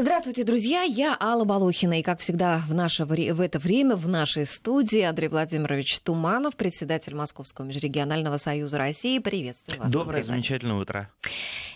Здравствуйте, друзья. Я Алла Балухина. И, как всегда, в, наше, в это время в нашей студии Андрей Владимирович Туманов, председатель Московского межрегионального союза России. Приветствую вас. Доброе, замечательное утро.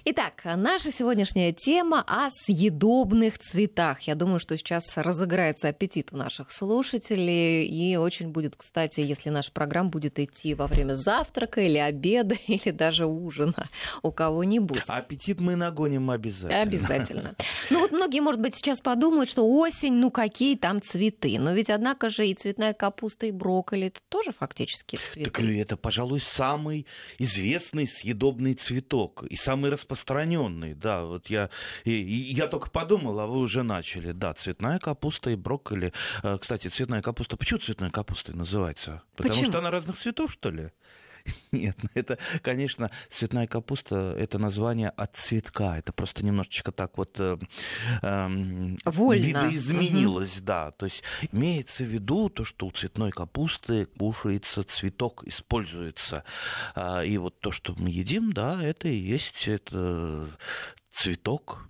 Итак, наша сегодняшняя тема о съедобных цветах. Я думаю, что сейчас разыграется аппетит у наших слушателей. И очень будет, кстати, если наша программа будет идти во время завтрака или обеда, или даже ужина у кого-нибудь. Аппетит мы нагоним обязательно. Обязательно. Ну вот многие, может быть, сейчас подумают, что осень, ну какие там цветы. Но ведь, однако же, и цветная капуста, и брокколи это тоже фактически цветы. Так это, пожалуй, самый известный съедобный цветок и самый распространенный. Да, вот я, и, и я только подумал, а вы уже начали. Да, цветная капуста и брокколи. Э, кстати, цветная капуста, почему цветной капустой называется? Потому Почему? что она разных цветов, что ли? Нет, ну это, конечно, цветная капуста, это название от цветка. Это просто немножечко так вот э, э, видоизменилось, да. То есть имеется в виду то, что у цветной капусты кушается цветок, используется. А, И вот то, что мы едим, да, это и есть это цветок,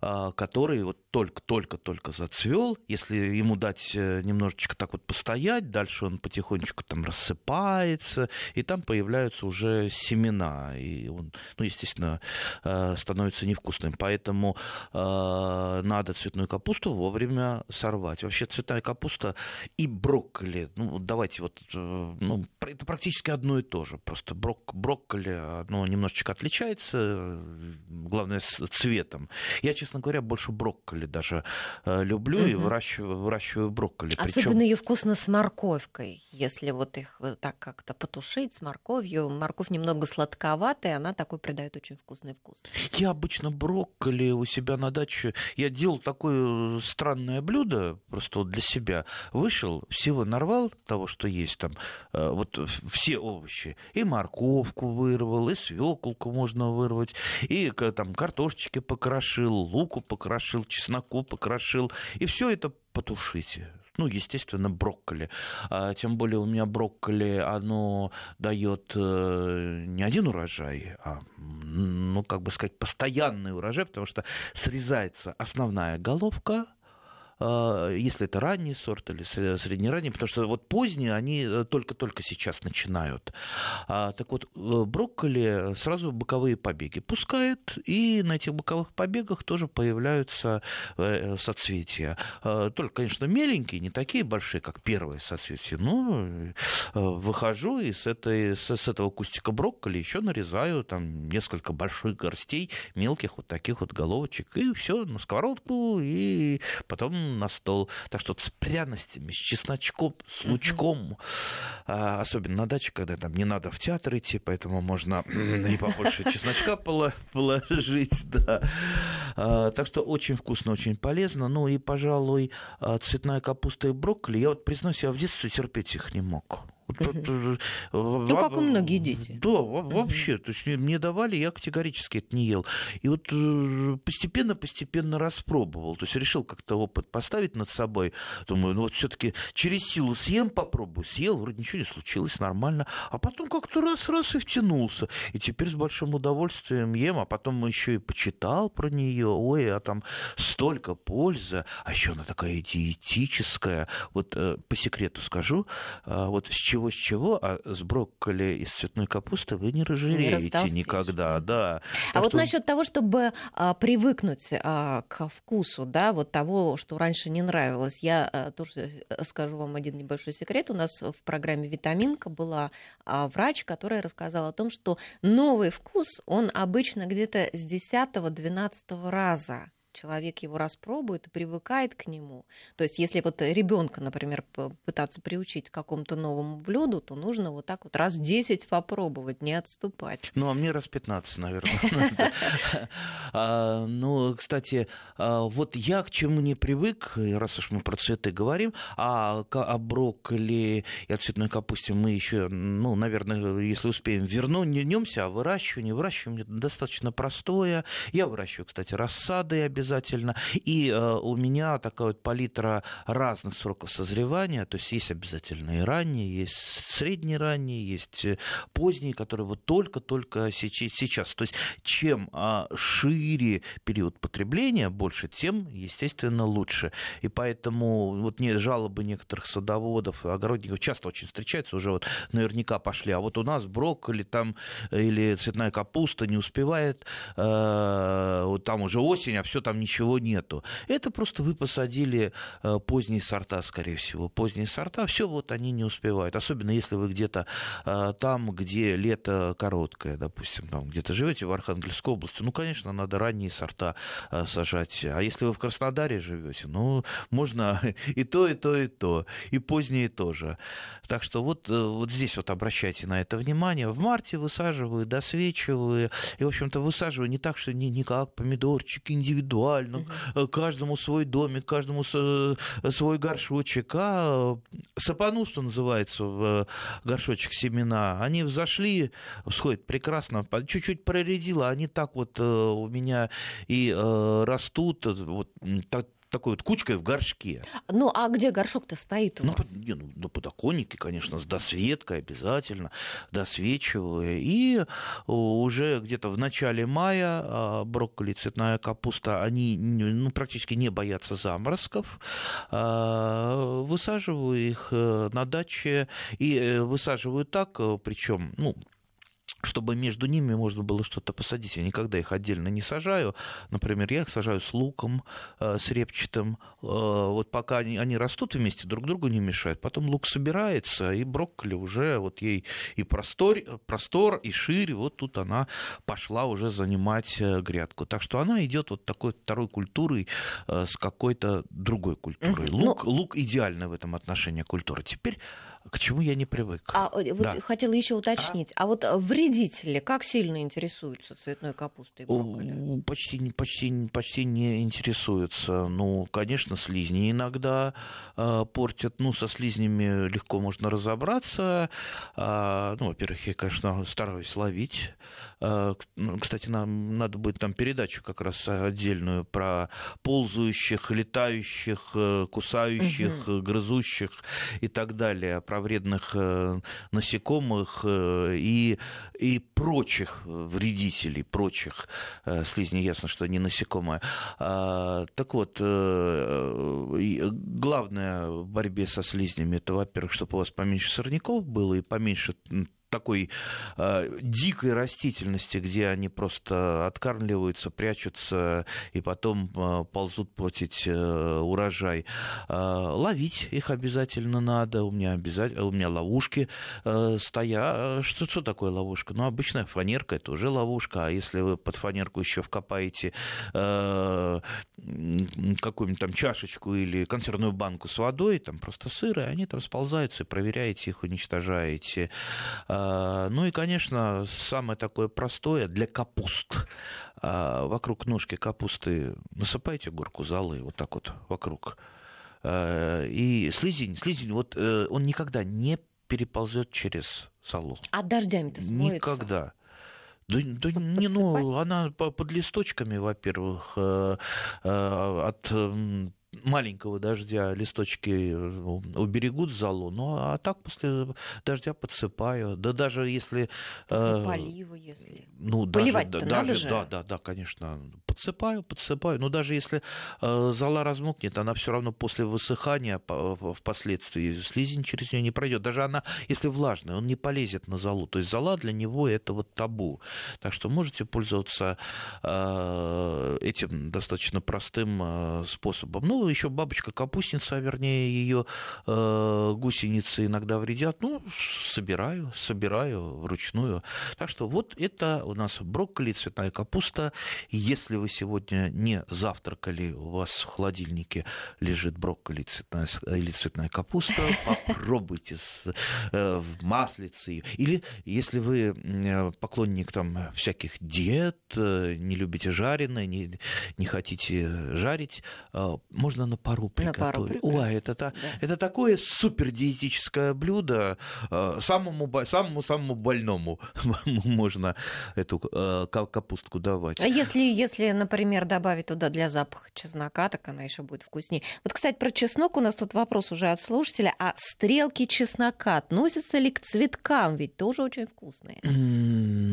а, который вот только-только-только зацвел, если ему дать э, немножечко так вот постоять, дальше он потихонечку там рассыпается, и там появляются уже семена, и он, ну, естественно, э, становится невкусным. Поэтому э, надо цветную капусту вовремя сорвать. Вообще цветная капуста и брокколи, ну, давайте вот, ну, это практически одно и то же. Просто брок, брокколи, оно немножечко отличается, главное, с цветом. Я, честно говоря, больше брокколи даже э, люблю и Мгм. выращиваю, выращиваю брокколи. Особенно ее вкусно с морковкой. Если вот их вот так как-то потушить с морковью. Морковь немного сладковатая, она такой придает очень вкусный вкус. Я обычно брокколи у себя на даче. Я делал такое странное блюдо просто вот для себя. Вышел, всего нарвал того, что есть там, э, вот все овощи. И морковку вырвал, и свеколку можно вырвать, и там картошечки покрошил, луку покрошил, чесноку покрошил. И все это потушите. Ну, естественно, брокколи. А, тем более у меня брокколи, оно дает э, не один урожай, а, ну, как бы сказать, постоянный урожай, потому что срезается основная головка, если это ранний сорт или сре- среднеранний, потому что вот поздние, они э, только-только сейчас начинают. А, так вот, э, брокколи сразу боковые побеги пускает, и на этих боковых побегах тоже появляются э, соцветия. А, Только, конечно, меленькие, не такие большие, как первые соцветия. Но выхожу и с, этой, с этого кустика брокколи еще нарезаю там несколько больших горстей мелких вот таких вот головочек. И все на сковородку, и потом на стол. Так что с пряностями, с чесночком, с лучком, а, особенно на даче, когда там не надо в театр идти, поэтому можно и побольше чесночка положить, да. А, Так что очень вкусно, очень полезно. Ну и, пожалуй, а, цветная капуста и брокколи. Я вот, признаюсь, я в детстве терпеть их не мог. Э, Ну, как и многие дети. Да, во- вообще. То есть мне- давали, я категорически это не ел. И вот э, постепенно-постепенно распробовал. То есть решил как-то опыт поставить над собой. Думаю, ну вот все-таки через силу съем, попробую. Съел, вроде ничего не случилось, нормально. А потом как-то раз-раз и втянулся. И теперь с большим удовольствием ем. А потом еще и почитал про нее. Ой, а там столько пользы. А еще она такая диетическая. Вот э, по секрету скажу, вот с чего с чего, а с брокколи и с цветной капусты вы не разжиреете растолстеешь. никогда, да. А Так вот что- насчет того, чтобы а, привыкнуть а, к вкусу, да, вот того, что раньше не нравилось, я а, тоже э, скажу вам один небольшой секрет. У нас в программе «Витаминка» была а, врач, которая рассказала о том, что новый вкус, он обычно где-то с 10-12 раза человек его распробует и привыкает к нему. То есть, если вот ребенка, например, пытаться приучить к какому-то новому блюду, то нужно вот так вот раз 10 попробовать, не отступать. Ну, а мне раз 15, наверное. А, Ну, кстати, а, вот я к чему не привык, раз уж мы про цветы говорим, а о брокколи и о цветной капусте мы еще, ну, наверное, если успеем, вернемся, а выращивание, выращивание достаточно простое. Я выращиваю, кстати, рассады обязательно обязательно. И у меня такая вот палитра разных сроков созревания, то есть есть обязательно и ранние, есть средние ранние, есть поздние, которые вот только-только сейчас. То есть чем шире период потребления, больше, тем, естественно, лучше. И поэтому вот не жалобы некоторых садоводов, огородников часто очень встречаются, уже вот наверняка пошли, а вот у нас брокколи там или цветная капуста не успевает, э, там уже осень, а все там ничего нету. Это просто вы посадили э, поздние сорта, скорее всего, поздние сорта, все вот они не успевают, особенно если вы где-то э, там, где лето короткое, допустим, там где-то живете в Архангельской области, ну, конечно, надо ранние сорта сажать, а если вы в Краснодаре живете, ну, можно и то, и то, и то, и поздние тоже. Так что вот, вот здесь вот обращайте на это внимание. В марте высаживаю, досвечиваю. И, в общем-то, высаживаю не так, что не, не как помидорчики индивидуально, угу. каждому свой домик, каждому свой горшочек, а сапану, что называется, в горшочек семена. Они взошли, всходят прекрасно, чуть-чуть проредило, они так вот у меня и растут, вот так, такой вот кучкой в горшке. Ну, а где горшок-то стоит у ну, вас? Под, не, ну, на подоконнике, конечно, с досветкой обязательно, досвечивая. И уже где-то в начале мая а, брокколи, цветная капуста, они ну, практически не боятся заморозков. А, высаживаю их э, на даче и э, высаживаю так, э, причем, ну, чтобы между ними можно было что-то посадить. Я никогда их отдельно не сажаю. Например, я их сажаю с луком, э, с репчатым. Э, вот пока они, они растут вместе, друг другу не мешают. Потом лук собирается, и брокколи уже вот ей и простор, простор, и шире. Вот тут она пошла уже занимать э, грядку. Так что она идет вот такой второй культурой с какой-то другой культурой. Лук, ну... лук идеальная в этом отношении культура. Теперь к чему я не привык. А вот да. хотела еще уточнить. А, а вот вредители как сильно интересуются цветной капустой и брокколи? Почти, почти, почти не интересуются. Ну, конечно, слизни иногда э, портят. Ну, со слизнями легко можно разобраться. Э, ну, во-первых, я, конечно, стараюсь ловить. Э, кстати, нам надо будет там передачу как раз отдельную про ползающих, летающих, э, кусающих, угу. грызущих и так далее, про вредных э, насекомых и, и прочих вредителей, прочих слизней, ясно, что не насекомые. А, так вот, главное в борьбе со слизнями, это, во-первых, чтобы у вас поменьше сорняков было и поменьше такой э, дикой растительности, где они просто откармливаются, прячутся и потом э, ползут платить э, урожай. Э, ловить их обязательно надо. У меня обязательно, у меня ловушки э, стоят. Что, что такое ловушка? Ну, обычная фанерка это уже ловушка. А если вы под фанерку еще вкопаете э, какую-нибудь там чашечку или консервную банку с водой, там просто сыры, они там сползаются, проверяете их, уничтожаете. А, ну и, конечно, самое такое простое для капуст. А, вокруг ножки капусты насыпайте горку золы вот так вот вокруг. А, и слизень, слизень, вот э, он никогда не переползет через золу. А дождями-то смоется? Никогда. Да, да не, ну, она под листочками, во-первых, э, э, от маленького дождя листочки э, уберегут залу, ну а так после дождя подсыпаю. Да даже если... После э, полива, если... Ну, Поливать даже, надо даже, же. Да, да, да, конечно. Подсыпаю, подсыпаю. Но даже если э, зола размокнет, она все равно после высыхания впоследствии слизень через нее не пройдет. Даже она, если влажная, он не полезет на золу. То есть зола для него это вот табу. Так что можете пользоваться этим достаточно простым способом. Ну, еще бабочка-капустница, а вернее, ее э, гусеницы иногда вредят. Ну, собираю, собираю вручную. Так что вот это у нас брокколи, цветная капуста. Если вы сегодня не завтракали, у вас в холодильнике лежит брокколи цветная, или цветная капуста, попробуйте с, э, в маслице. Или если вы поклонник там всяких диет, э, не любите жареное, не, не хотите жарить, э, можно можно на пару приготовить. На пару Ой, это, да. это такое супер диетическое блюдо. Э, самому, самому, самому больному можно эту э, капустку давать. А если, если, например, добавить туда для запаха чеснока, так она еще будет вкуснее. Вот, кстати, про чеснок у нас тут вопрос уже от слушателя. А стрелки чеснока относятся ли к цветкам? Ведь тоже очень вкусные.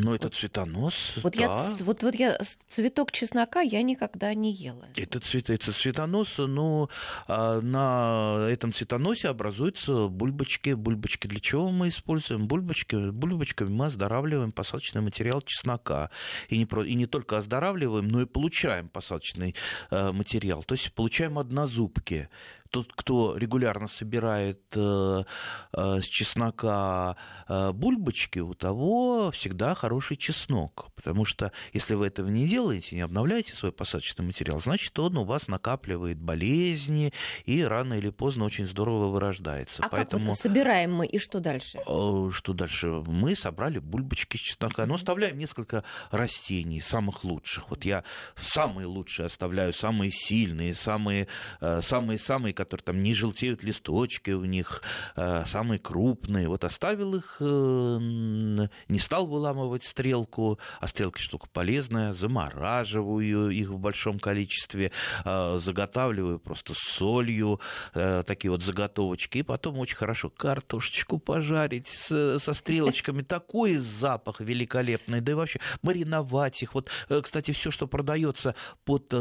Ну, это цветонос. Вот, да. я, вот, вот я цветок чеснока я никогда не ела. Это, цвет, это цветонос, но а, на этом цветоносе образуются бульбочки. Бульбочки для чего мы используем? Бульбочки, бульбочками мы оздоравливаем посадочный материал чеснока. И не, и не только оздоравливаем, но и получаем посадочный э, материал. То есть получаем однозубки тот, кто регулярно собирает э, э, с чеснока э, бульбочки, у того всегда хороший чеснок. Потому что если вы этого не делаете, не обновляете свой посадочный материал, значит, он у вас накапливает болезни и рано или поздно очень здорово вырождается. А Поэтому... как вот собираем мы и что дальше? Э, что дальше? Мы собрали бульбочки с чеснока, но оставляем несколько растений, самых лучших. Вот я самые лучшие оставляю, самые сильные, самые, э, самые, самые, которые там не желтеют листочки у них, э, самые крупные. Вот оставил их, э, не стал выламывать стрелку, а стрелка штука полезная, замораживаю их в большом количестве, э, заготавливаю просто с солью, такие вот заготовочки, и потом очень хорошо картошечку пожарить со стрелочками, такой запах великолепный, да и вообще мариновать их. Вот, кстати, все, что продается под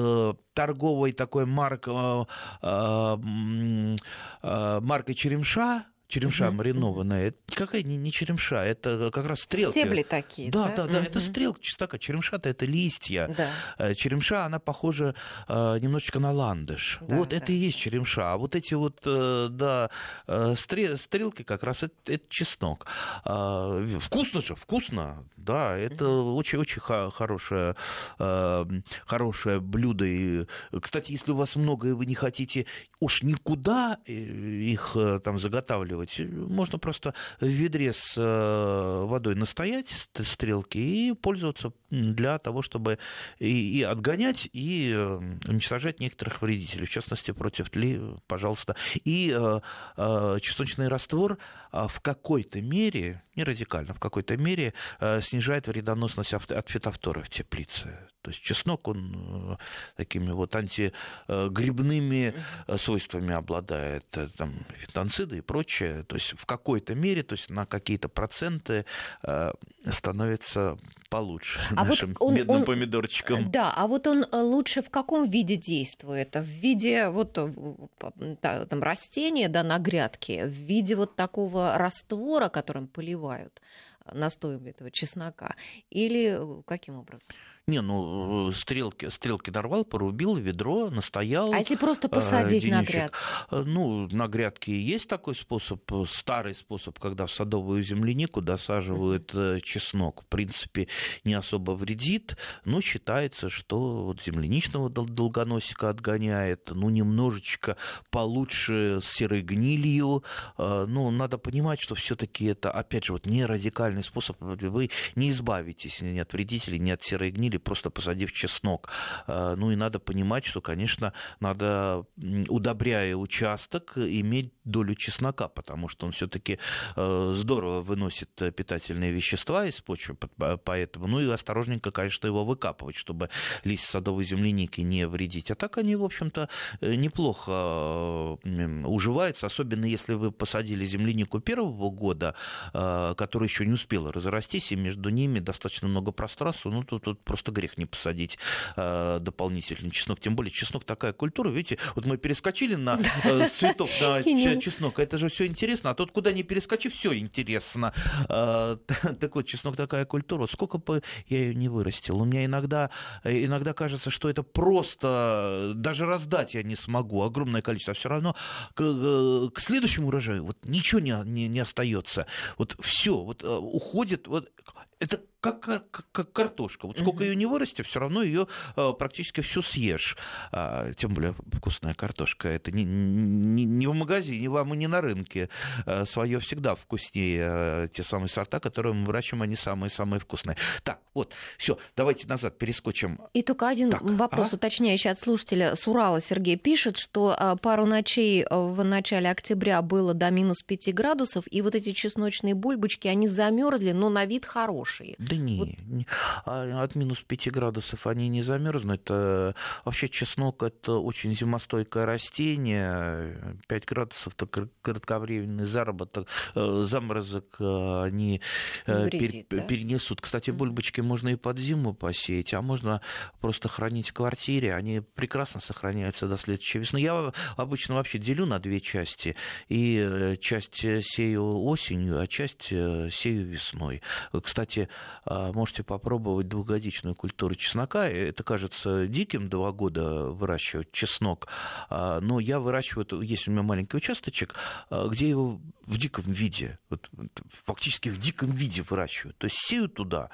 торговой такой маркой, Э, маркой Черемша, черемша угу. маринованная. Это какая не, не черемша, это как раз стрелки. Стебли такие. Да, да, да, да угу. это стрелка чеснока. Черемша-то это листья. Да. Э, черемша, она похожа э, немножечко на ландыш. Да, вот да. это и есть черемша. А вот эти вот, э, да, стрелки как раз это, это чеснок. А, вкусно же, вкусно. Да, это очень-очень угу. хорошее, хорошее блюдо. И, кстати, если у вас много, и вы не хотите уж никуда их там заготавливать, делать. Можно просто в ведре с э, водой настоять стрелки и пользоваться для того, чтобы и, и отгонять, и э, уничтожать некоторых вредителей, в частности, против тли, пожалуйста. И э, э, чесночный раствор а, в какой-то мере, не радикально, в какой-то мере э, снижает вредоносность от фитофторы в теплице. То есть чеснок, он э, такими вот антигрибными э, свойствами обладает, там, фитонциды и прочее. То есть в какой-то мере, то есть на какие-то проценты становится получше а нашим вот он, бедным он, помидорчикам. Да, а вот он лучше в каком виде действует? В виде вот там, растения да, на грядке, в виде вот такого раствора, которым поливают настоем этого чеснока, или э, каким образом? Не, ну, э, стрелки, стрелки нарвал, порубил, ведро, настоял. А если просто посадить э, на грядку? Ну, на грядке есть такой способ, старый способ, когда в садовую землянику досаживают mm-hmm. чеснок. В принципе, не особо вредит, но считается, что вот земляничного долгоносика отгоняет, ну, немножечко получше с серой гнилью. Ну, надо понимать, что все таки это, опять же, вот не радикальный способ. Вы не избавитесь ни от вредителей, ни от серой гнили, или просто посадив чеснок. Э, ну и надо понимать, что, конечно, надо, удобряя участок, иметь долю чеснока, потому что он все-таки э, здорово выносит питательные вещества из почвы, поэтому, ну и осторожненько, конечно, его выкапывать, чтобы листья садовой земляники не вредить. А так они, в общем-то, э, неплохо уживаются, особенно если вы посадили землянику первого года, которая еще не успела разрастись, и между ними достаточно много пространства, ну тут, тут просто просто грех не посадить э, дополнительный чеснок. Тем более чеснок такая культура, видите, вот мы перескочили на э, цветов на чеснок, это же все интересно, а тут куда не перескочи, все интересно. Э, так вот, чеснок такая культура, вот сколько бы я ее не вырастил, у меня иногда, иногда кажется, что это просто, даже раздать я не смогу, огромное количество, а все равно к, э, к следующему урожаю вот ничего не, не, не остается, вот все, вот э, уходит, вот это как, как, как картошка. Вот сколько ее не вырасти, все равно ее э, практически всю съешь. А, тем более вкусная картошка. Это не, не, не в магазине вам и не на рынке. А, свое всегда вкуснее. А, те самые сорта, которые мы выращиваем, они самые-самые вкусные. Так, вот, все, давайте назад перескочим. И только один так, вопрос а? уточняющий от слушателя. С Урала Сергей пишет, что пару ночей в начале октября было до минус 5 градусов, и вот эти чесночные бульбочки, они замерзли, но на вид хорошие. Да не, вот. не. А от минус 5 градусов они не замерзнут. Это, вообще чеснок это очень зимостойкое растение. 5 градусов это кратковременный заработок, э, заморозок э, они э, Вредит, пер, да? перенесут. Кстати, бульбочки можно и под зиму посеять, а можно просто хранить в квартире. Они прекрасно сохраняются до следующей весны. Я обычно вообще делю на две части. И часть сею осенью, а часть сею весной. Кстати, а, можете попробовать двухгодичную культуру чеснока. Это кажется диким два года выращивать чеснок, а, но я выращиваю, есть у меня маленький участочек, а, где его в диком виде, вот, фактически в диком виде выращиваю. То есть сею туда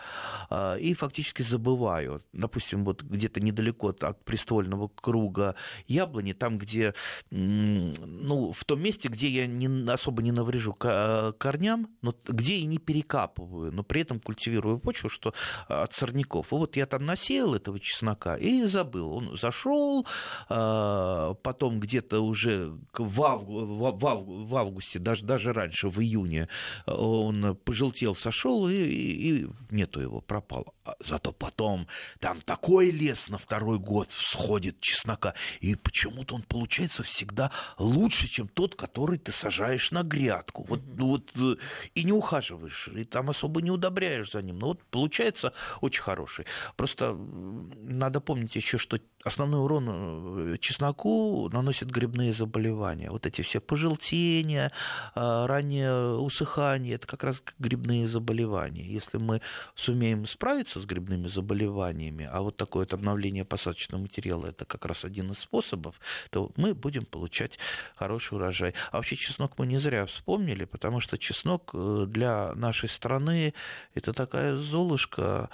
и фактически забываю. Допустим, вот где-то недалеко от приствольного круга яблони, там, где, ну, в том месте, где я не, особо не наврежу корням, но где и не перекапываю, но при этом культивирую почву, что а, от сорняков. И вот я там насеял этого чеснока и забыл. Он зашел, а, потом где-то уже в, августе, даже, даже раньше, в июне, он пожелтел, сошел, и, и нету его, пропал. А зато потом там такой лес на второй год всходит чеснока, и почему-то он получается всегда лучше, чем тот, который ты сажаешь на грядку. Вот, вот, э, и не ухаживаешь, и там особо не удобряешь за ним. Но вот получается очень хороший. Просто надо помнить еще, что основной урон э, чесноку наносят грибные заболевания. Вот эти все пожелтения, а, раннее усыхание, это как раз грибные заболевания. Если мы сумеем справиться с грибными заболеваниями, а вот такое вот обновление посадочного материала это как раз один из способов, то мы будем получать хороший урожай. А вообще чеснок мы не зря вспомнили, потому что чеснок э, для нашей страны это такая золушка,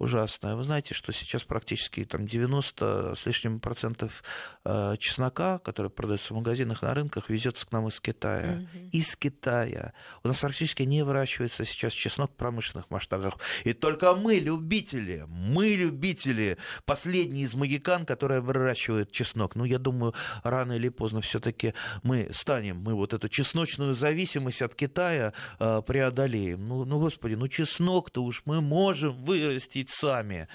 ужасная. Вы знаете, что сейчас практически там 90 с лишним процентов э, чеснока, который продается в магазинах, на рынках, везется к нам из Китая. Угу. Из Китая. У нас практически не выращивается сейчас чеснок в промышленных масштабах. И только мы, любители, мы, любители, последние из магикан, которые выращивают чеснок. Ну, я думаю, рано или поздно все-таки мы станем, мы вот эту чесночную зависимость от Китая э, преодолеем. Ну, ну, господи, ну чеснок-то уж мы можем вырастить сами.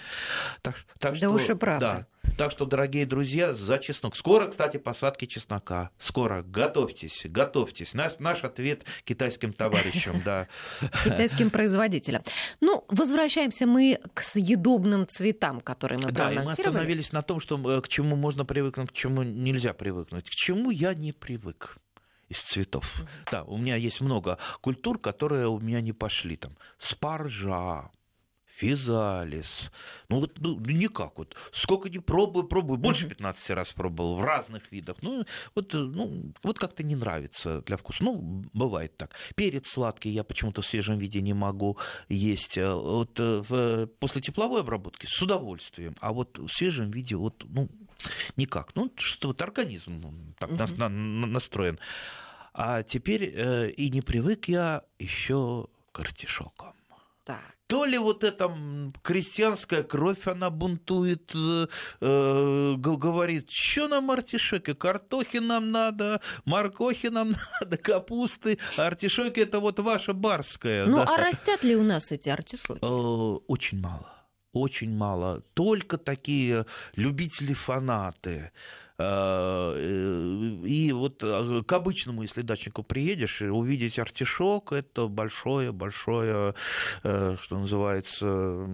Так, так да что, уж и правда. Да, так что, дорогие друзья, за чеснок. Скоро, кстати, посадки чеснока. Скоро. Готовьтесь, готовьтесь. Наш, наш ответ китайским товарищам, да. Китайским производителям. Ну, возвращаемся мы к съедобным цветам, которые мы Да, и мы остановились на том, что э, к чему можно привыкнуть, к чему нельзя привыкнуть. К чему я не привык из цветов. Да, у меня есть много культур, которые у меня не пошли. Там спаржа, физалис. Ну вот ну, никак вот. Сколько не пробую, пробую. Больше 15 раз пробовал в разных видах. Ну вот, ну, вот как-то не нравится для вкуса. Ну, бывает так. Перец сладкий я почему-то в свежем виде не могу есть. Э, вот э, в, после тепловой обработки с удовольствием. А вот в свежем виде вот, ну, никак. Ну, что вот организм так uh-huh. на, на, настроен. А теперь э, и не привык я еще к артишокам. Так то ли вот эта крестьянская кровь, она бунтует, э, э говорит, что нам артишоки, картохи нам надо, моркохи нам надо, капусты, артишоки это вот ваша барская. Ну, да. а растят ли у нас эти артишоки? Э, очень мало, очень мало. Только такие любители-фанаты. Э, и вот э, к обычному, если дачнику приедешь, увидеть артишок, это большое-большое, э, что называется,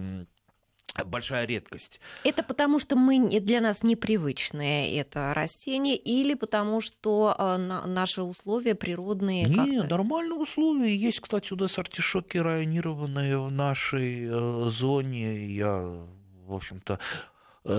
большая редкость. Это потому, что мы для нас непривычное это растение, или потому, что наши условия природные? Нет, нормальные условия. Есть, кстати, у нас артишоки районированные в нашей зоне. Я, в общем-то, Э,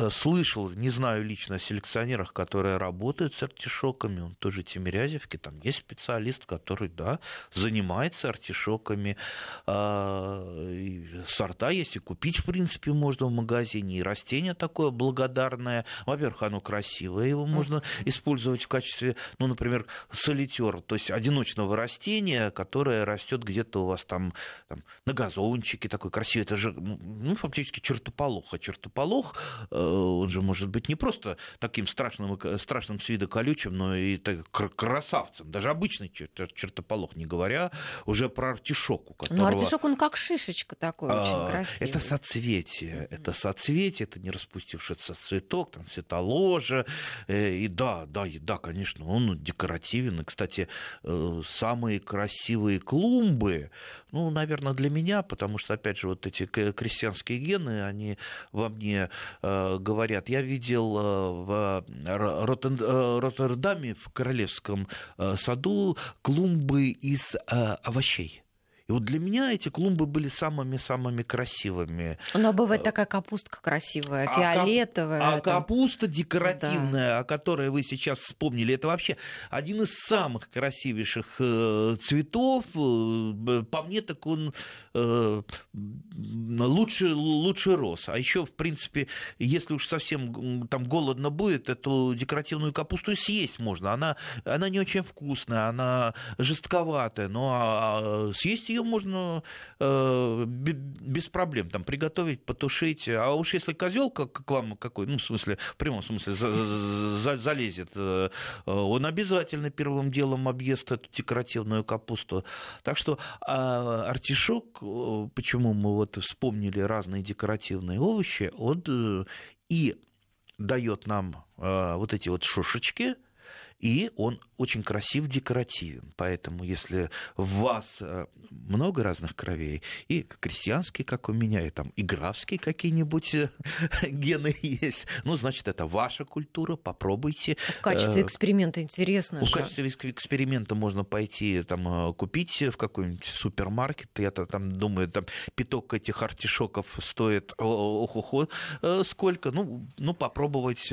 слышал, не знаю лично о селекционерах, которые работают с артишоками. Он тоже Тимирязевки. Там есть специалист, который, да, занимается артишоками. А, сорта есть, и купить, в принципе, можно в магазине. И растение такое благодарное. Во-первых, оно красивое, его можно использовать в качестве, ну, например, солитера, то есть одиночного растения, которое растет где-то у вас там, там на газончике, такой красивый. Это же, ну, фактически чертополох. А чертополох Э, он же может быть не просто таким страшным, страшным с вида колючим, но и так, красавцем, даже обычный чертополох, не говоря уже про артишок. У которого... Ну, артишок, он как шишечка такой, а, очень красивый. Это соцветие, это соцветие, это не распустившийся цветок, там цветоложа, э, и да, да, и да, конечно, он декоративен. И, кстати, э, самые красивые клумбы, ну, наверное, для меня, потому что, опять же, вот эти крестьянские гены, они во мне э, говорят. Я видел э, в э, Роттердаме, в Королевском саду, клумбы из овощей. И вот для меня эти клумбы были самыми-самыми красивыми. Но бывает э, такая капустка красивая, фиолетовая. А, а капуста декоративная, да. о которой вы сейчас вспомнили, это вообще один из самых красивейших э, цветов. Э, по мне, так он лучше, лучше рос. А еще, в принципе, если уж совсем там голодно будет, эту декоративную капусту съесть можно. Она, она не очень вкусная, она жестковатая, но а, съесть ее можно э, без проблем там приготовить, потушить. А уж если козел к вам какой, ну, в смысле, в прямом смысле, за, за, залезет, э, он обязательно первым делом объест эту декоративную капусту. Так что э, артишок, почему мы вот вспомнили разные декоративные овощи, он э, и дает нам э, вот эти вот шушечки, и он очень красив, декоративен. Поэтому, если в вас э, много разных кровей, и крестьянские, как у меня, и там и графские какие-нибудь э, гены есть, ну, значит, это ваша культура, попробуйте. В качестве э, эксперимента интересно В же. качестве эксперимента можно пойти там купить в какой-нибудь супермаркет, я там думаю, там пяток этих артишоков стоит ох-охо, сколько, ну, ну попробовать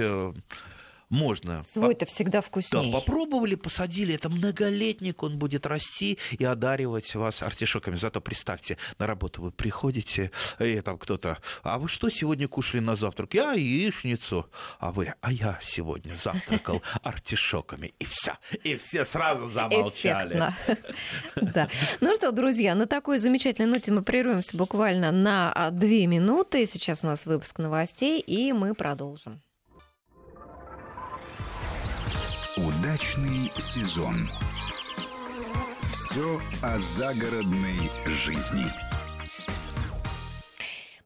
можно. Свой-то всегда вкуснее. Да, попробовали, посадили, это многолетник, он будет расти и одаривать вас артишоками. Зато представьте, на работу вы приходите, и там кто-то, а вы что сегодня кушали на завтрак? Я яичницу. А вы, а я сегодня завтракал артишоками. И все. И все сразу замолчали. Да. Ну что, друзья, на такой замечательной ноте мы прервемся буквально на две минуты. Сейчас у нас выпуск новостей, и мы продолжим. Удачный сезон. Все о загородной жизни.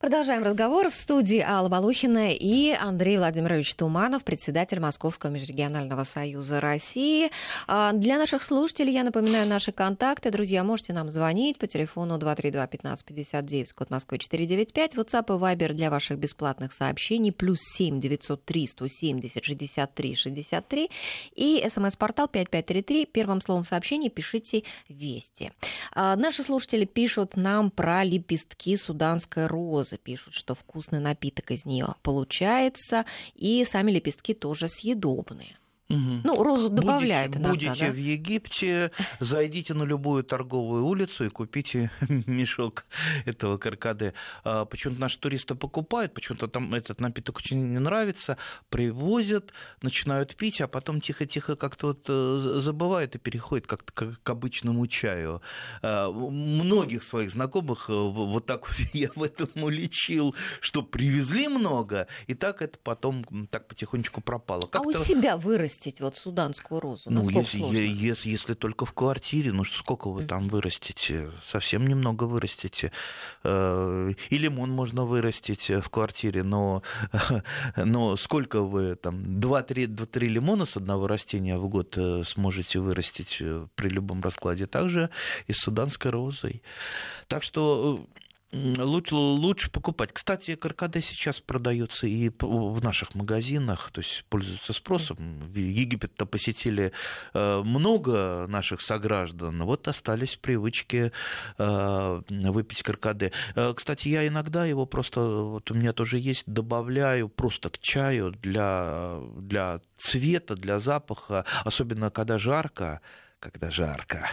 Продолжаем разговор в студии Алла Балухина и Андрей Владимирович Туманов, председатель Московского межрегионального союза России. А, для наших слушателей я напоминаю наши контакты. Друзья, можете нам звонить по телефону 232-1559, код Москвы 495, WhatsApp и Viber для ваших бесплатных сообщений, плюс 7 903 170 63 63 и смс-портал 5533. Первым словом в сообщении пишите «Вести». А, наши слушатели пишут нам про лепестки суданской розы розы пишут, что вкусный напиток из нее получается, и сами лепестки тоже съедобные. Угу. Ну, розу добавляет будете, иногда, Будете да? в Египте, зайдите на любую торговую улицу и купите мешок этого каркаде. А, почему-то наши туристы покупают, почему-то там этот напиток очень не нравится, привозят, начинают пить, а потом тихо-тихо как-то вот э, забывают и переходят как-то к обычному чаю. А, многих своих знакомых э, вот так вот я в этом уличил, что привезли много, и так это потом так потихонечку пропало. Как а у себя вырастет вырастить вот суданскую розу? Ну, если, если, если только в квартире, ну сколько вы там вырастите? Совсем немного вырастите. Э, и лимон можно вырастить в квартире, но, но сколько вы там 2-3 лимона с одного растения в год э, сможете вырастить э, при любом раскладе? Также и с суданской розой. Так что Лучше, лучше покупать. Кстати, каркаде сейчас продается и в наших магазинах, то есть пользуется спросом. Египет-то посетили э, много наших сограждан, вот остались привычки э, выпить каркаде. Э, кстати, я иногда его просто, вот у меня тоже есть, добавляю просто к чаю для, для цвета, для запаха, особенно когда жарко когда жарко.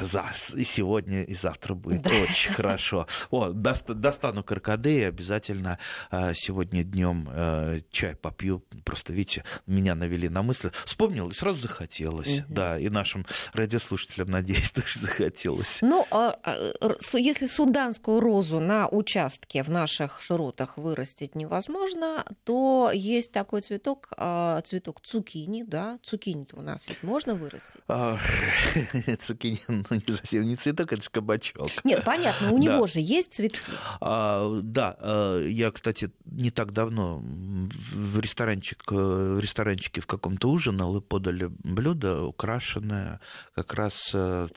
За, и сегодня, и завтра будет да. очень хорошо. О, достану каркаде и обязательно а, сегодня днем э, чай попью. Просто, видите, меня навели на мысль. Вспомнил, и сразу захотелось. Угу. Да, и нашим радиослушателям, надеюсь, тоже захотелось. Ну, а, а, если суданскую розу на участке в наших широтах вырастить невозможно, то есть такой цветок, цветок цукини, да, цукини у нас ведь можно вырастить? цукини, ну, не совсем не цветок, это же кабачок. Нет, понятно, у него же есть цветки. А, да, а, я, кстати, не так давно в ресторанчик, э, в ресторанчике в каком-то ужинал и подали блюдо, украшенное как раз э,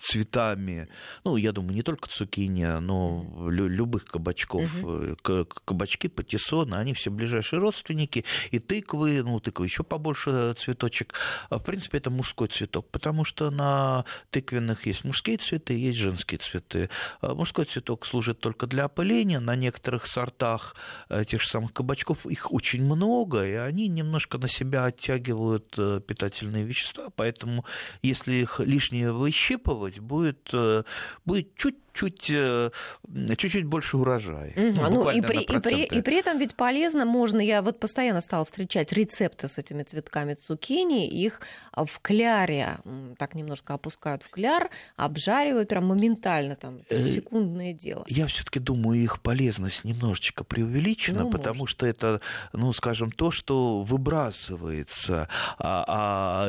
цветами ну, я думаю, не только цукини, но лю- любых кабачков. Угу. Кабачки, патиссоны, они все ближайшие родственники. И тыквы, ну, тыквы еще побольше цветочек. А, в принципе, это мужской цветок, потому что на тыквенных есть мужские цветы, есть женские цветы. А мужской цветок служит только для опыления. На некоторых сортах э, тех же самых кабачков их очень много, и они немножко на себя оттягивают э, питательные вещества. Поэтому, если их лишнее выщипывать, делать, будет, э, будет чуть чуть, э, чуть-чуть больше урожая. Угу. Ну, ну, и, при, и, при, и при этом ведь полезно, можно, я вот постоянно стала встречать рецепты с этими цветками цукини, их в кляре, так немножко опускают в кляр, обжаривают прям моментально, там, э, секундное дело. Я все таки думаю, их полезность немножечко преувеличена, ну, потому может. что это, ну, скажем, то, что выбрасывается, а, а,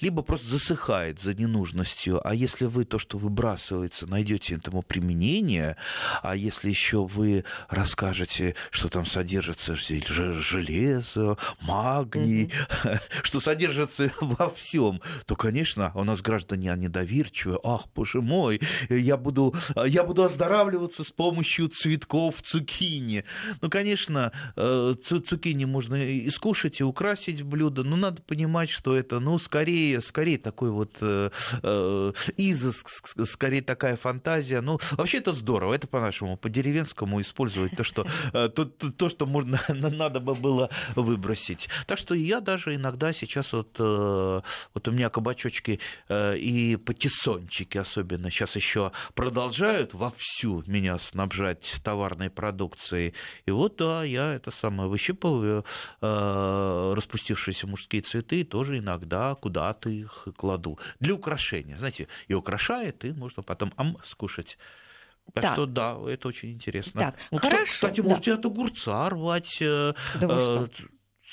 либо просто засыхает за ненужностью, а если вы то, что выбрасывается, найдете этому применение, а если еще вы расскажете, что там содержится железо, магний, mm-hmm. что содержится во всем, то, конечно, у нас граждане недоверчивые. Ах, боже мой, я буду, я буду оздоравливаться с помощью цветков цукини. Ну, конечно, э, цукини можно и скушать, и украсить в блюдо, но надо понимать, что это, ну, скорее, скорее такой вот э, э, изыск, скорее такая фантазия, фантазия. Ну, вообще это здорово. Это по-нашему, по-деревенскому использовать то, что, э, то, то, то, что можно, надо бы было выбросить. Так что я даже иногда сейчас вот, э, вот у меня кабачочки э, и патиссончики особенно сейчас еще продолжают вовсю меня снабжать товарной продукцией. И вот, да, я это самое выщипываю распустившиеся мужские цветы, тоже иногда куда-то их кладу. Для украшения. Знаете, и украшает, и можно потом ам, скушать кушать. Так, так что да, это очень интересно. Так, ну, хорошо. Кстати, да. можете от огурца рвать. Э, да? Э,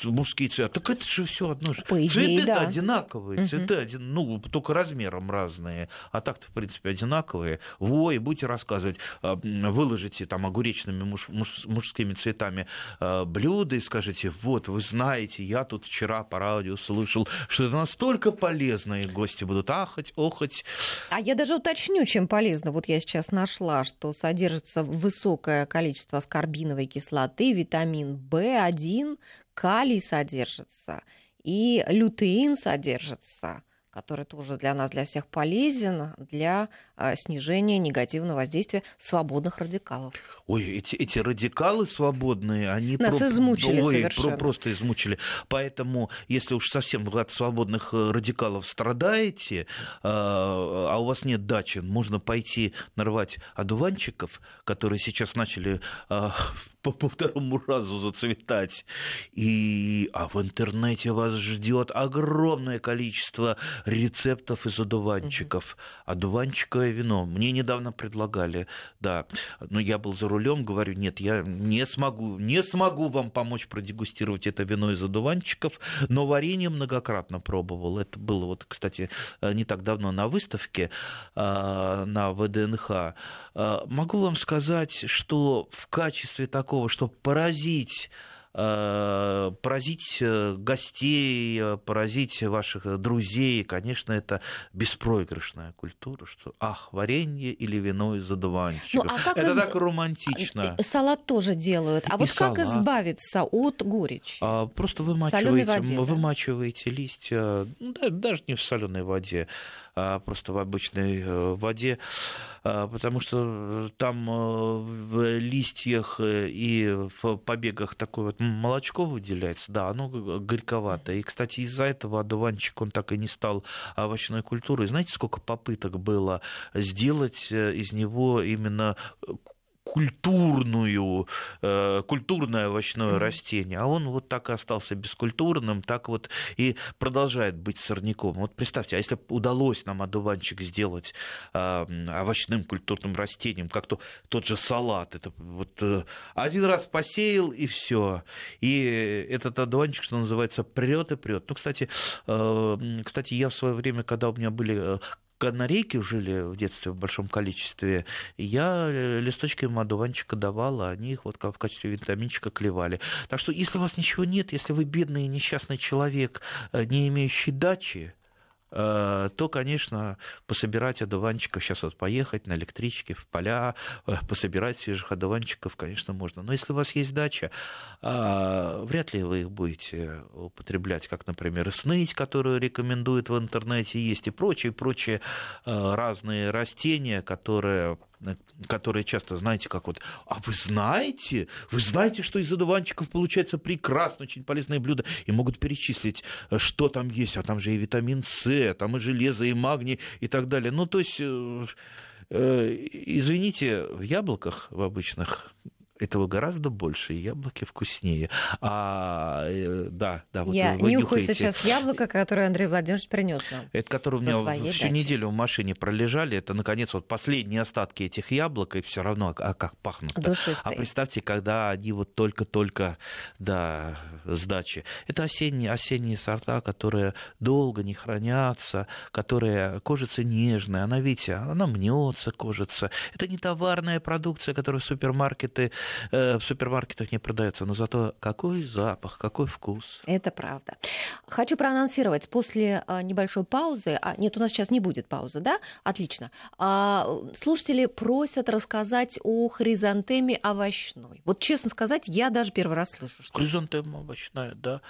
мужские цвета. Так это же все одно же. По идее, цветы да. одинаковые, угу. цветы один, ну, только размером разные, а так-то, в принципе, одинаковые. Во, и будете рассказывать, а, выложите там огуречными муж, муж, мужскими цветами а, блюда и скажите, вот, вы знаете, я тут вчера по радио слышал, что это настолько полезно, и гости будут ахать, охать. А я даже уточню, чем полезно. Вот я сейчас нашла, что содержится высокое количество аскорбиновой кислоты, витамин В1, калий содержится и лютеин содержится который тоже для нас, для всех полезен для а, снижения негативного воздействия свободных радикалов. Ой, эти, эти радикалы свободные, они нас про... измучили Ой, совершенно. Про, просто измучили. Поэтому, если уж совсем от свободных э, радикалов страдаете, а, а у вас нет дачи, можно пойти нарвать одуванчиков, которые сейчас начали а, по, по второму разу зацветать. И, а в интернете вас ждет огромное количество рецептов из одуванчиков. Угу. Одуванчиковое вино. Мне недавно предлагали, да. Но я был за рулем, говорю, нет, я не смогу, не смогу вам помочь продегустировать это вино из одуванчиков, но варенье многократно пробовал. Это было вот, кстати, не так давно на выставке а, на ВДНХ. А, могу вам сказать, что в качестве такого, чтобы поразить э, поразить э, гостей, э, поразить ваших друзей, конечно, это беспроигрышная культура, что ах, варенье или вино из одуванчиков. Ну, а как это из... так романтично. Салат тоже делают. А и вот салат. как избавиться от горечи? А, просто вымачиваете, воде, вымачиваете да? листья, ну, даже не в соленой воде, а просто в обычной воде а, потому что там э, в листьях э, и в побегах такое вот молочко выделяется, да, оно горьковато. И, кстати, из-за этого одуванчик, он так и не стал овощной культурой. Знаете, сколько попыток было сделать э, из него именно культурную, э, культурное овощное mm-hmm. растение, а он вот так и остался бескультурным, так вот и продолжает быть сорняком. Вот представьте, а если бы удалось нам одуванчик сделать э, овощным культурным растением, как то тот же салат, это вот э, один раз посеял и все, и этот одуванчик, что называется, прет и прет. Ну, кстати, кстати, я в свое время, когда у меня были канарейки жили в детстве в большом количестве, я э, листочки им одуванчика давал, а они их вот в качестве витаминчика клевали. Так что если у вас ничего нет, если вы бедный и несчастный человек, э, не имеющий дачи, то, конечно, пособирать одуванчиков, сейчас вот поехать на электричке в поля, э, пособирать свежих одуванчиков, конечно, можно. Но если у вас есть дача, а, вряд ли вы их будете употреблять, как, например, сныть, которую рекомендуют в интернете, есть и прочие, прочие э, разные растения, которые которые часто, знаете, как вот, а вы знаете, вы знаете, что из одуванчиков получается прекрасно, очень полезное блюдо, и могут перечислить, что там есть, а там же и витамин С, там и железо, и магний, и так далее. Ну, то есть, э, э, извините, в яблоках в обычных этого гораздо больше, и яблоки вкуснее. А, э, да, да, вот Я вы нюхаю нюхаете. сейчас яблоко, которое Андрей Владимирович принес нам. Это которое у меня всю дачи. неделю в машине пролежали. Это, наконец, вот последние остатки этих яблок, и все равно, а как пахнут. А представьте, когда они вот только-только, да, с дачи. Это осенние, осенние сорта, которые долго не хранятся, которые кожица нежная, она, видите, она мнется, кожица. Это не товарная продукция, которую супермаркеты в супермаркетах не продается, но зато какой запах, какой вкус. Это правда. Хочу проанонсировать после а, небольшой паузы, а, нет, у нас сейчас не будет паузы, да? Отлично. А, слушатели просят рассказать о хризантеме овощной. Вот честно сказать, я даже первый раз слышу. Что... Хризантема овощная, да.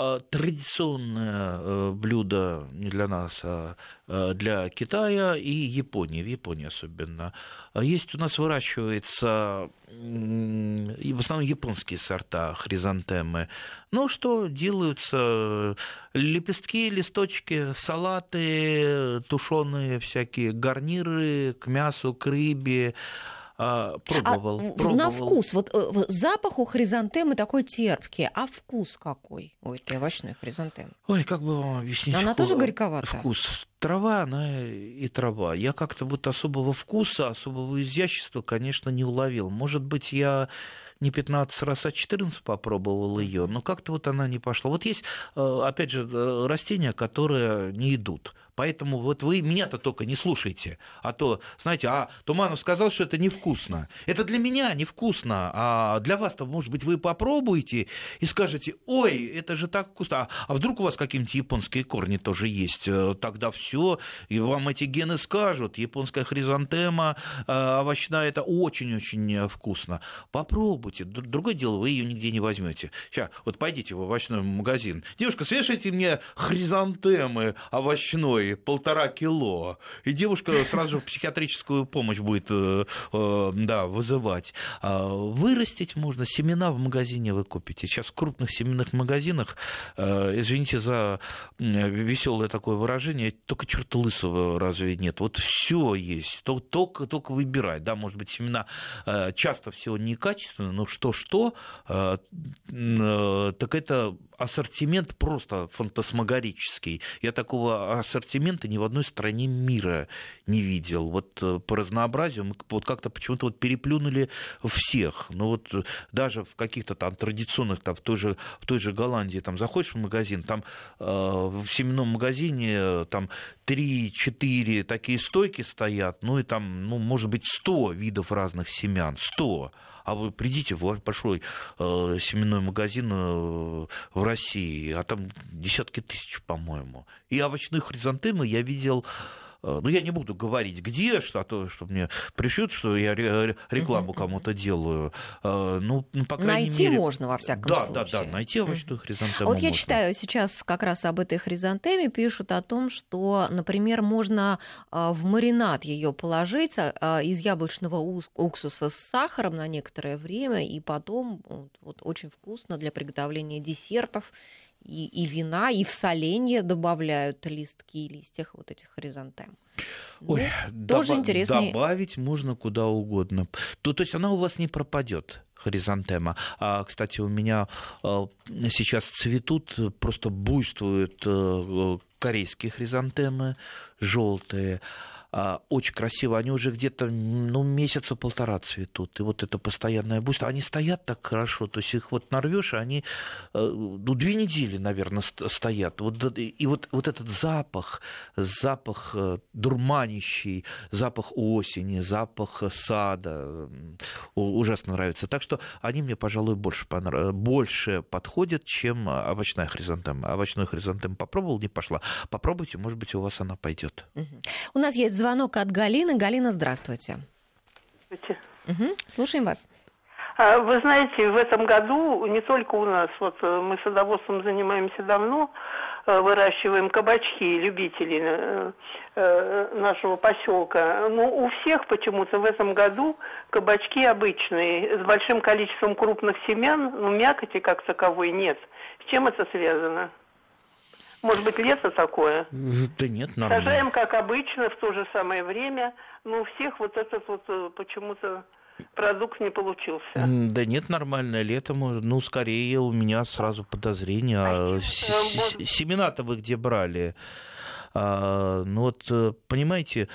А, традиционное э, блюдо не для нас, а э, для Китая и Японии, в Японии особенно. А есть у нас выращивается в основном японские сорта хризантемы. Ну, что делаются? Лепестки, листочки, салаты, тушеные всякие гарниры к мясу, к рыбе. А, пробовал, а, пробовал. На вкус, вот э, запах у хризантемы такой терпкий, а вкус какой у этой овощной хризантемы? Ой, как бы вам объяснить? Она вкус, тоже горьковата? Вкус. Трава, она и трава. Я как-то вот особого вкуса, особого изящества, конечно, не уловил. Может быть, я не 15 раз, а 14 попробовал ее, но как-то вот она не пошла. Вот есть, э, опять же, э, растения, которые не идут. Поэтому вот вы меня-то только не слушайте. А то, знаете, а Туманов сказал, что это невкусно. Это для меня невкусно, а для вас-то, может быть, вы попробуете и скажете, ой, это же так вкусно. А, а вдруг у вас какие-нибудь японские корни тоже есть? Э, тогда все, и вам эти гены скажут. Японская хризантема э, овощная, это очень-очень вкусно. Попробуйте. Другое дело, вы ее нигде не возьмете. Сейчас, вот пойдите в овощной магазин. Девушка, свешайте мне хризантемы овощной полтора кило, и девушка сразу психиатрическую помощь будет э, э, да, вызывать. А вырастить можно, семена в магазине вы купите. Сейчас в крупных семенных магазинах, э, извините за веселое такое выражение, только черта лысого разве нет. Вот все есть, только, только выбирай. Да, может быть, семена часто всего некачественные, но что-что, так это ассортимент просто фантасмагорический. Я такого ассортимента ни в одной стране мира не видел. Вот э, по разнообразию мы вот как-то почему-то вот переплюнули всех. Ну вот э, даже в каких-то там традиционных, там, в, той же, в той же Голландии, там заходишь в магазин, там э, в семенном магазине э, там 3-4 такие стойки стоят, ну и там, ну, может быть, 100 видов разных семян, 100 А вы придите в большой э, семенной магазин э, в России, а там десятки тысяч, по-моему. И овощные хризантемы я видел ну, я не буду говорить, где, что, а то, что мне пришьют, что я рекламу кому-то делаю. Э, ну, ну, по крайней найти мере... можно, во всяком да, случае. Да, да, да, найти овощную хризантему Вот я можно. читаю сейчас как раз об этой хризантеме, пишут о том, что, например, можно э, в маринад ее положить из яблочного уксуса с сахаром на некоторое время, и потом вот, очень вкусно для приготовления десертов и, и вина, и в соленье добавляют листки и листьях вот этих хризантем. Ну, Ой, тоже доб- интересный... Добавить можно куда угодно. То, то есть она у вас не пропадет хризантема. А, кстати, у меня а, сейчас цветут, просто буйствуют а, корейские хризантемы, желтые. А, очень красиво. Они уже где-то ну, месяца полтора цветут. И вот это постоянное буйство. Они стоят так хорошо. То есть их вот нарвешь, они э, ну, две недели, наверное, стоят. Вот, и вот, вот этот запах, запах э, дурманящий, запах осени, запах сада ужасно нравится. Так что они мне, пожалуй, больше, понрав... больше подходят, чем овощная хризантема. Овощной хризантем попробовал, не пошла. Попробуйте, может быть, у вас она пойдет. У нас есть звонок от Галины. Галина, здравствуйте. Здравствуйте. Угу. Слушаем вас. А, вы знаете, в этом году не только у нас, вот э, мы садоводством занимаемся давно, э, выращиваем кабачки, любители э, нашего поселка. Но у всех почему-то в этом году кабачки обычные, с большим количеством крупных семян, но мякоти как таковой нет. С чем это связано? Может быть, лето такое? Да нет, нормально. Сажаем, как обычно, в то же самое время, но у всех вот этот вот э, почему-то продукт не получился. Да нет, нормальное лето. Ну, скорее у меня сразу подозрение. А семена-то вы где брали? А, ну вот, э, понимаете,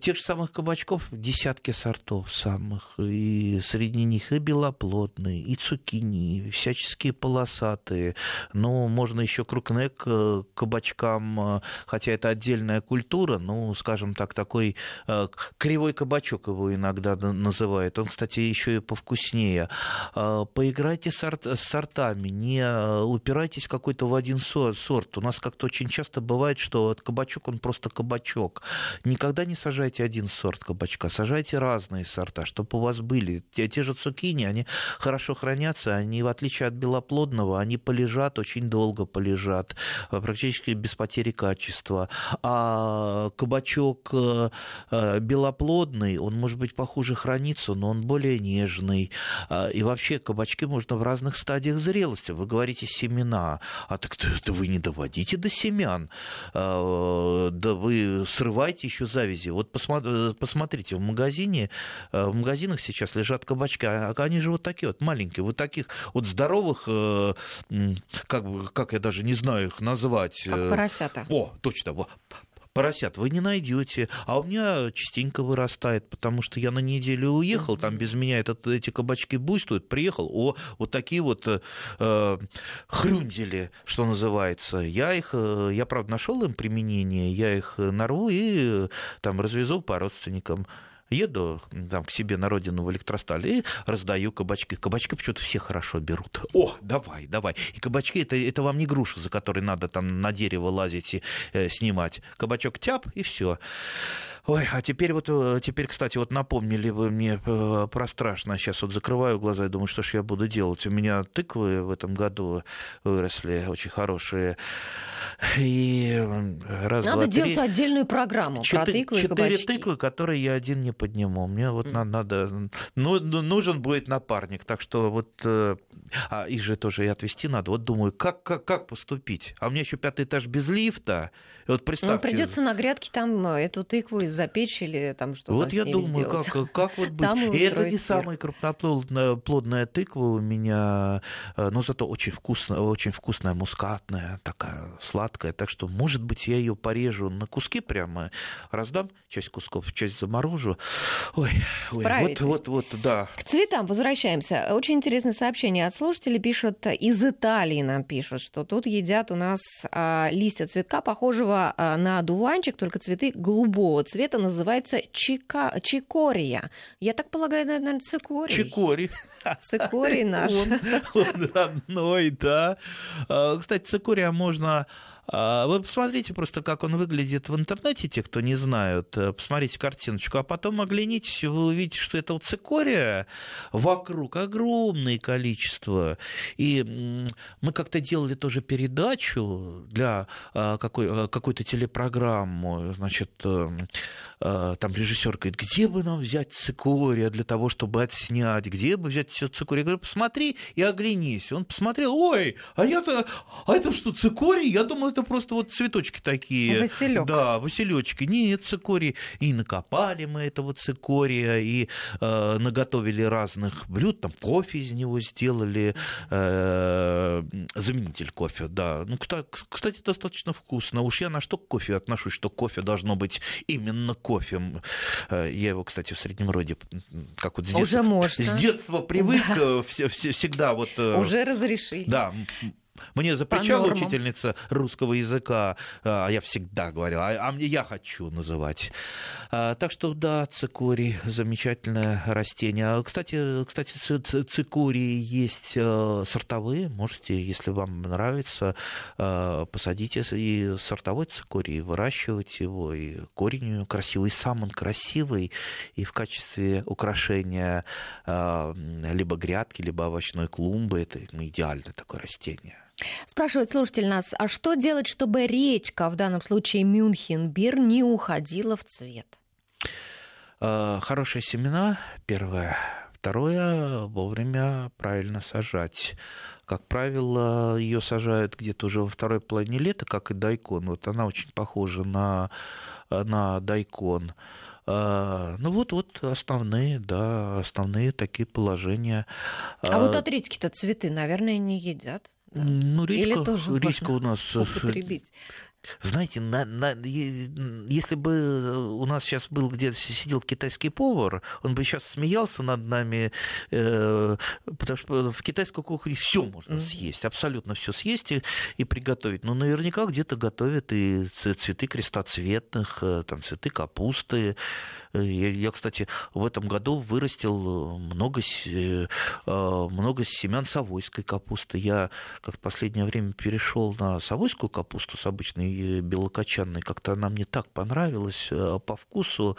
тех же самых кабачков десятки сортов самых, и среди них и белоплодные, и цукини, и всяческие полосатые. Но можно еще крукнек э, кабачкам, э, хотя это отдельная культура, ну, скажем так, такой э, кривой кабачок его иногда называют. Он, кстати, еще и повкуснее. А, поиграйте с, сортами, не упирайтесь какой-то в один сорт. У нас как-то очень часто бывает, что кабачок, он просто кабачок. Никогда не не сажайте один сорт кабачка, сажайте разные сорта, чтобы у вас были. Те, те же цукини, они хорошо хранятся, они, в отличие от белоплодного, они полежат, очень долго полежат, э, практически без потери качества. А кабачок э, э, белоплодный, он может быть похуже хранится, но он более нежный. А, и вообще кабачки можно в разных стадиях зрелости. Вы говорите семена, а так да вы не доводите до семян, а, да вы срываете еще зависть привязи. Вот э, посмотрите, в магазине, э, в магазинах сейчас лежат кабачки, а они же вот такие вот маленькие, вот таких вот здоровых, э, как, как я даже не знаю их назвать. Как поросята. О, точно, поросят вы не найдете. А у меня частенько вырастает, потому что я на неделю уехал, там без меня этот, эти кабачки буйствуют, приехал, о, вот такие вот э, хрюндели, что называется. Я их, э, я, правда, нашел им применение, я их нарву и там развезу по родственникам еду там, к себе на родину в электросталь и раздаю кабачки. Кабачки почему-то все хорошо берут. О, давай, давай. И кабачки это, это вам не груша, за которой надо там на дерево лазить и э, снимать. Кабачок тяп и все. Ой, а теперь вот, э, теперь, кстати, вот напомнили вы мне э, про страшное. Сейчас вот закрываю глаза и думаю, что ж я буду делать. У меня тыквы в этом году выросли очень хорошие. И раз, Надо два, делать три, отдельную программу четыре, про тыквы четыре и кабачки. тыквы, которые я один не подниму. Мне вот mm. надо... Ну, ну, нужен будет напарник. Так что вот... Э, а их же тоже и отвезти надо. Вот думаю, как, как, как поступить? А у меня еще пятый этаж без лифта. И вот представьте... Ну, придется на грядке там эту тыкву запечь или там что-то Вот я думаю, как, как вот быть. И, и это не самая крупноплодная тыква у меня, э, но зато очень вкусная, очень вкусная, мускатная, такая сладкая сладкая, так что, может быть, я ее порежу на куски прямо, раздам часть кусков, часть заморожу. Ой, ой вот, вот, вот, да. К цветам возвращаемся. Очень интересное сообщение от слушателей. Пишут, из Италии нам пишут, что тут едят у нас а, листья цветка, похожего а, на одуванчик, только цветы голубого цвета, называется чика, чикория. Я так полагаю, наверное, цикорий. Чикорий. Цикорий наш. Он, он родной, да. А, кстати, цикория можно вы посмотрите просто, как он выглядит в интернете, те, кто не знают. Э, посмотрите картиночку, а потом оглянитесь, вы увидите, что это цикория вокруг огромное количество. И мы как-то делали тоже передачу для а, какой, а, какой-то телепрограммы, значит, э, там режиссер говорит, где бы нам взять цикория для того, чтобы отснять, где бы взять цикория? Я говорю, посмотри и оглянись. Он посмотрел, ой, а я-то, а это что, цикорий? Я думал, это просто вот цветочки такие. Василек. Да, василечки. Нет, цикорий. И накопали мы этого цикория, и э, наготовили разных блюд, там кофе из него сделали, э, заменитель кофе, да. Ну, кстати, достаточно вкусно. Уж я на что к кофе отношусь, что кофе должно быть именно кофе. Э, я его, кстати, в среднем роде, как вот с детства, Уже можно. с детства привык да. Э, всегда вот... Э, Уже разрешили. Да, мне запрещала учительница русского языка, а я всегда говорил, а, а мне я хочу называть. А, так что да, цикорий замечательное растение. Кстати, кстати, цикории есть э, сортовые, можете, если вам нравится, э, посадите и сортовой цикорий, выращивать его, и корень красивый, и сам он красивый, и в качестве украшения э, либо грядки, либо овощной клумбы, это ну, идеальное такое растение. Спрашивает слушатель нас, а что делать, чтобы редька, в данном случае Мюнхенбир, не уходила в цвет? А, хорошие семена, первое. Второе, вовремя правильно сажать. Как правило, ее сажают где-то уже во второй половине лета, как и дайкон. Вот она очень похожа на, на дайкон. А, ну вот, вот основные, да, основные такие положения. А, а вот от редьки-то цветы, наверное, не едят. Ну, редька, Или тоже редька у нас э, употребить. Знаете, на, на, если бы у нас сейчас был где-то сидел китайский повар, он бы сейчас смеялся над нами, э, потому что в китайской кухне все можно съесть, абсолютно все съесть и, и приготовить. Но наверняка где-то готовят и цветы крестоцветных, э, там цветы капусты. Э, я, кстати, в этом году вырастил много, э, много семян совойской капусты. Я как в последнее время перешел на совойскую капусту с обычной белокочанной, как-то она мне так понравилась э, по вкусу.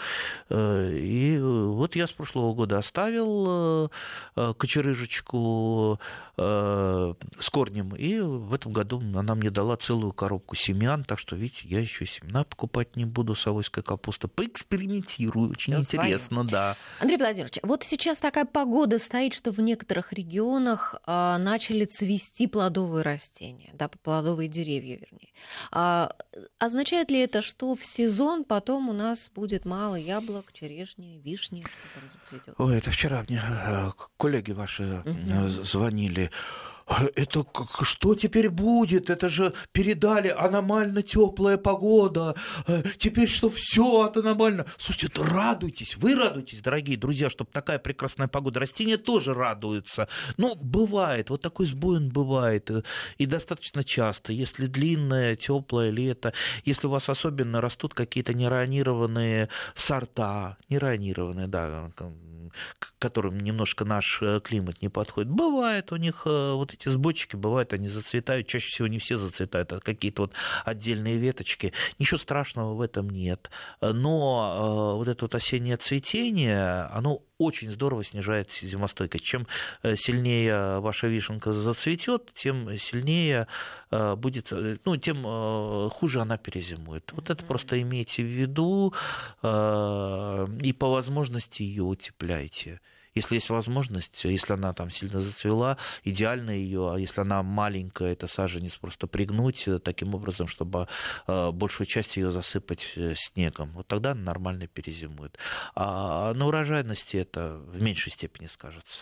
Э, и вот я с прошлого года оставил э, кочерыжечку с корнем, и в этом году она мне дала целую коробку семян, так что, видите, я еще семена покупать не буду, совойская капуста. Поэкспериментирую, очень Всё интересно, свое. да. Андрей Владимирович, вот сейчас такая погода стоит, что в некоторых регионах а, начали цвести плодовые растения, да, плодовые деревья, вернее. А, означает ли это, что в сезон потом у нас будет мало яблок, черешни, вишни, что там зацветет? Ой, это вчера мне э, коллеги ваши угу. звонили. А это что теперь будет? Это же передали аномально теплая погода. Э, теперь что все это аномально. Слушайте, это радуйтесь, вы радуйтесь, дорогие друзья, чтобы такая прекрасная погода. Растения тоже радуются. Ну, бывает, вот такой сбой он бывает. Э, и достаточно часто. Если длинное, теплое лето, если у вас особенно растут какие-то неронированные сорта, неронированные, да, к которым немножко наш э, климат не подходит. Бывает у них э, вот эти сбочки, бывает они зацветают, чаще всего не все зацветают, а какие-то вот отдельные веточки. Ничего страшного в этом нет. Но э, вот это вот осеннее цветение, оно очень здорово снижает зимостойкость. Чем сильнее ваша вишенка зацветет, тем сильнее будет, ну, тем хуже она перезимует. Вот это просто имейте в виду и по возможности ее утепляйте. Если есть возможность, если она там сильно зацвела, идеально ее, а если она маленькая, это саженец просто пригнуть э, таким образом, чтобы э, большую часть ее засыпать э, снегом. Вот тогда она нормально перезимует. А на урожайности это в меньшей степени скажется.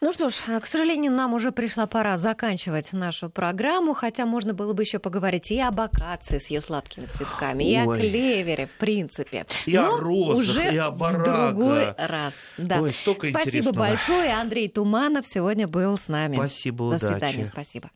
Ну что ж, к сожалению, нам уже пришла пора заканчивать нашу программу, хотя можно было бы еще поговорить и об акации с ее сладкими цветками, и Ой. о клевере, в принципе. И о Но розах, уже и о в бараго. другой раз. Да. Ой, столько Спасибо интересного. большое. Андрей Туманов сегодня был с нами. Спасибо, До удачи. свидания. Спасибо.